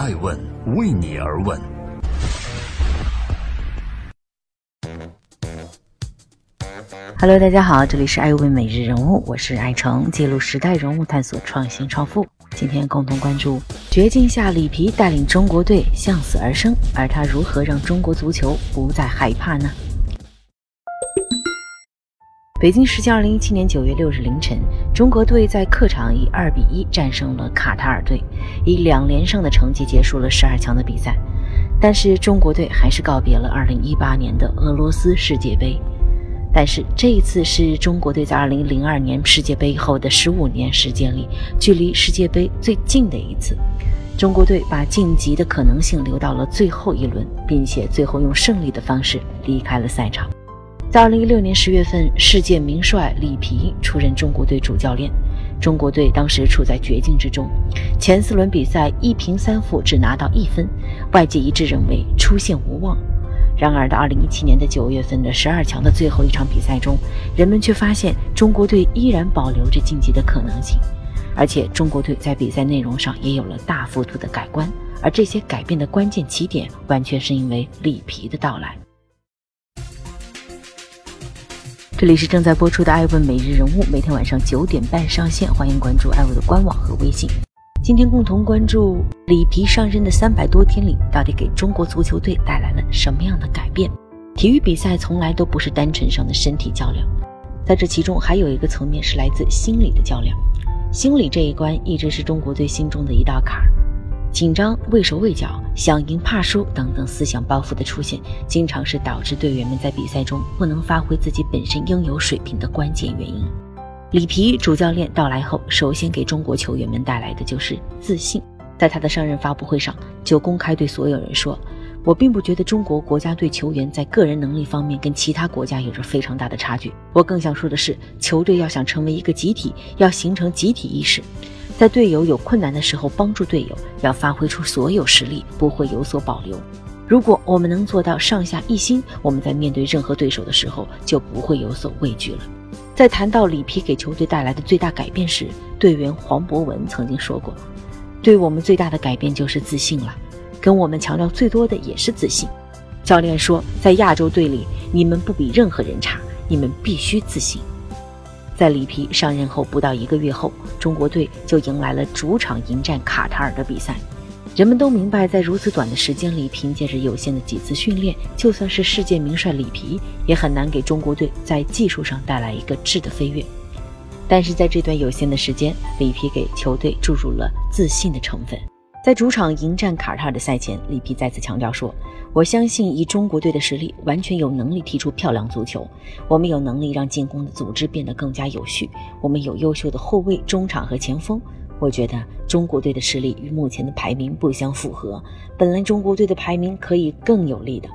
爱问为你而问。Hello，大家好，这里是爱问每日人物，我是爱成，记录时代人物，探索创新创富。今天共同关注绝境下里皮带领中国队向死而生，而他如何让中国足球不再害怕呢？北京时间二零一七年九月六日凌晨，中国队在客场以二比一战胜了卡塔尔队，以两连胜的成绩结束了十二强的比赛。但是中国队还是告别了二零一八年的俄罗斯世界杯。但是这一次是中国队在二零零二年世界杯后的十五年时间里，距离世界杯最近的一次。中国队把晋级的可能性留到了最后一轮，并且最后用胜利的方式离开了赛场。在二零一六年十月份，世界名帅里皮出任中国队主教练。中国队当时处在绝境之中，前四轮比赛一平三负，只拿到一分，外界一致认为出线无望。然而，到二零一七年的九月份的十二强的最后一场比赛中，人们却发现中国队依然保留着晋级的可能性，而且中国队在比赛内容上也有了大幅度的改观。而这些改变的关键起点，完全是因为里皮的到来。这里是正在播出的《爱问每日人物》，每天晚上九点半上线，欢迎关注爱问的官网和微信。今天共同关注里皮上任的三百多天里，到底给中国足球队带来了什么样的改变？体育比赛从来都不是单纯上的身体较量，在这其中还有一个层面是来自心理的较量。心理这一关一直是中国队心中的一道坎儿。紧张、畏手畏脚、想赢怕输等等思想包袱的出现，经常是导致队员们在比赛中不能发挥自己本身应有水平的关键原因。里皮主教练到来后，首先给中国球员们带来的就是自信。在他的上任发布会上，就公开对所有人说：“我并不觉得中国国家队球员在个人能力方面跟其他国家有着非常大的差距。我更想说的是，球队要想成为一个集体，要形成集体意识。”在队友有困难的时候帮助队友，要发挥出所有实力，不会有所保留。如果我们能做到上下一心，我们在面对任何对手的时候就不会有所畏惧了。在谈到里皮给球队带来的最大改变时，队员黄博文曾经说过：“对我们最大的改变就是自信了，跟我们强调最多的也是自信。”教练说：“在亚洲队里，你们不比任何人差，你们必须自信。”在里皮上任后不到一个月后，中国队就迎来了主场迎战卡塔尔的比赛。人们都明白，在如此短的时间里，凭借着有限的几次训练，就算是世界名帅里皮，也很难给中国队在技术上带来一个质的飞跃。但是在这段有限的时间，里皮给球队注入了自信的成分。在主场迎战卡塔尔的赛前，里皮再次强调说：“我相信以中国队的实力，完全有能力踢出漂亮足球。我们有能力让进攻的组织变得更加有序。我们有优秀的后卫、中场和前锋。我觉得中国队的实力与目前的排名不相符合。本来中国队的排名可以更有利的。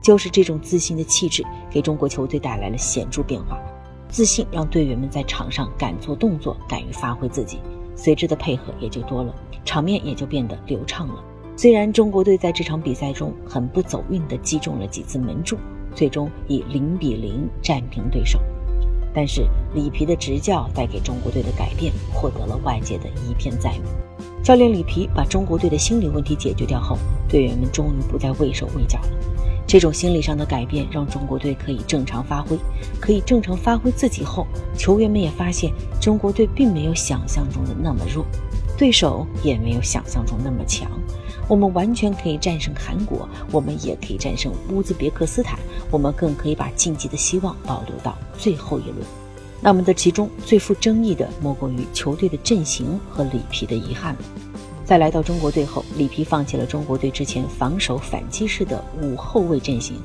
就是这种自信的气质，给中国球队带来了显著变化。自信让队员们在场上敢做动作，敢于发挥自己。”随之的配合也就多了，场面也就变得流畅了。虽然中国队在这场比赛中很不走运地击中了几次门柱，最终以零比零战平对手，但是里皮的执教带给中国队的改变获得了外界的一片赞誉。教练里皮把中国队的心理问题解决掉后，队员们终于不再畏手畏脚了。这种心理上的改变让中国队可以正常发挥，可以正常发挥自己后，球员们也发现中国队并没有想象中的那么弱，对手也没有想象中那么强。我们完全可以战胜韩国，我们也可以战胜乌兹别克斯坦，我们更可以把晋级的希望保留到最后一轮。那么，这其中最富争议的莫过于球队的阵型和里皮的遗憾了。在来到中国队后，里皮放弃了中国队之前防守反击式的五后卫阵型，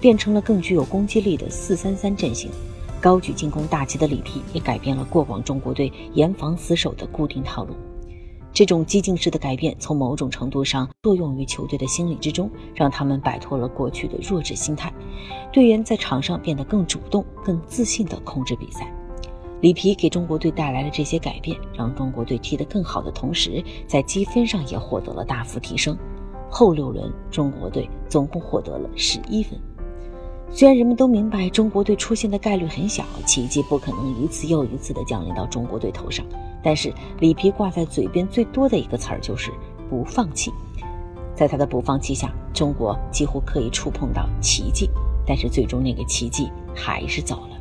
变成了更具有攻击力的四三三阵型。高举进攻大旗的里皮也改变了过往中国队严防死守的固定套路。这种激进式的改变，从某种程度上作用于球队的心理之中，让他们摆脱了过去的弱智心态，队员在场上变得更主动、更自信地控制比赛。里皮给中国队带来了这些改变，让中国队踢得更好的同时，在积分上也获得了大幅提升。后六轮，中国队总共获得了十一分。虽然人们都明白中国队出现的概率很小，奇迹不可能一次又一次地降临到中国队头上，但是里皮挂在嘴边最多的一个词儿就是“不放弃”。在他的不放弃下，中国几乎可以触碰到奇迹，但是最终那个奇迹还是走了。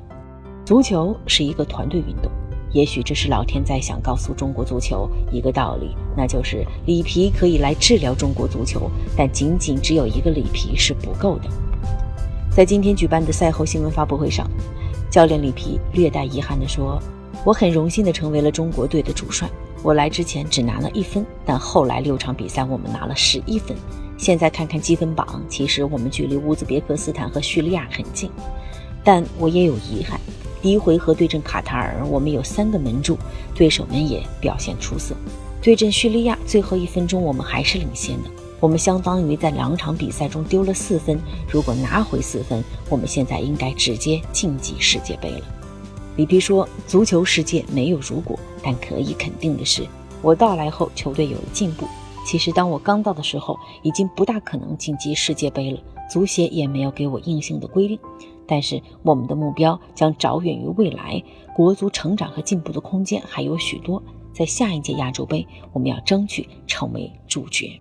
足球是一个团队运动，也许这是老天在想告诉中国足球一个道理，那就是里皮可以来治疗中国足球，但仅仅只有一个里皮是不够的。在今天举办的赛后新闻发布会上，教练里皮略带遗憾地说：“我很荣幸地成为了中国队的主帅。”我来之前只拿了一分，但后来六场比赛我们拿了十一分。现在看看积分榜，其实我们距离乌兹别克斯坦和叙利亚很近。但我也有遗憾，第一回合对阵卡塔尔，我们有三个门柱，对手们也表现出色。对阵叙利亚，最后一分钟我们还是领先的，我们相当于在两场比赛中丢了四分。如果拿回四分，我们现在应该直接晋级世界杯了。里皮说：“足球世界没有如果，但可以肯定的是，我到来后球队有了进步。其实当我刚到的时候，已经不大可能晋级世界杯了，足协也没有给我硬性的规定。但是我们的目标将着眼于未来，国足成长和进步的空间还有许多。在下一届亚洲杯，我们要争取成为主角。”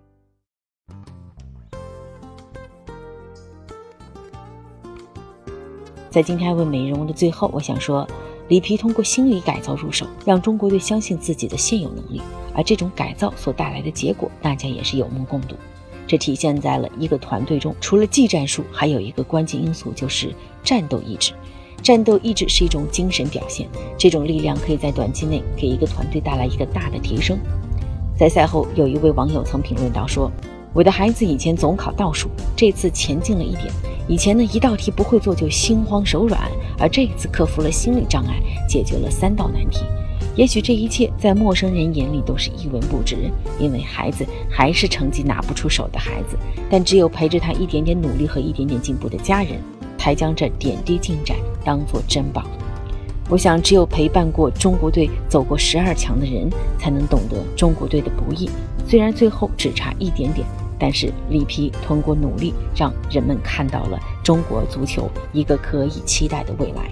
在今天爱问美人物的最后，我想说，里皮通过心理改造入手，让中国队相信自己的现有能力，而这种改造所带来的结果，大家也是有目共睹。这体现在了一个团队中，除了技战术，还有一个关键因素就是战斗意志。战斗意志是一种精神表现，这种力量可以在短期内给一个团队带来一个大的提升。在赛后，有一位网友曾评论到说：“我的孩子以前总考倒数，这次前进了一点。”以前呢，一道题不会做就心慌手软，而这一次克服了心理障碍，解决了三道难题。也许这一切在陌生人眼里都是一文不值，因为孩子还是成绩拿不出手的孩子。但只有陪着他一点点努力和一点点进步的家人，才将这点滴进展当作珍宝。我想，只有陪伴过中国队走过十二强的人，才能懂得中国队的不易。虽然最后只差一点点。但是里皮通过努力，让人们看到了中国足球一个可以期待的未来。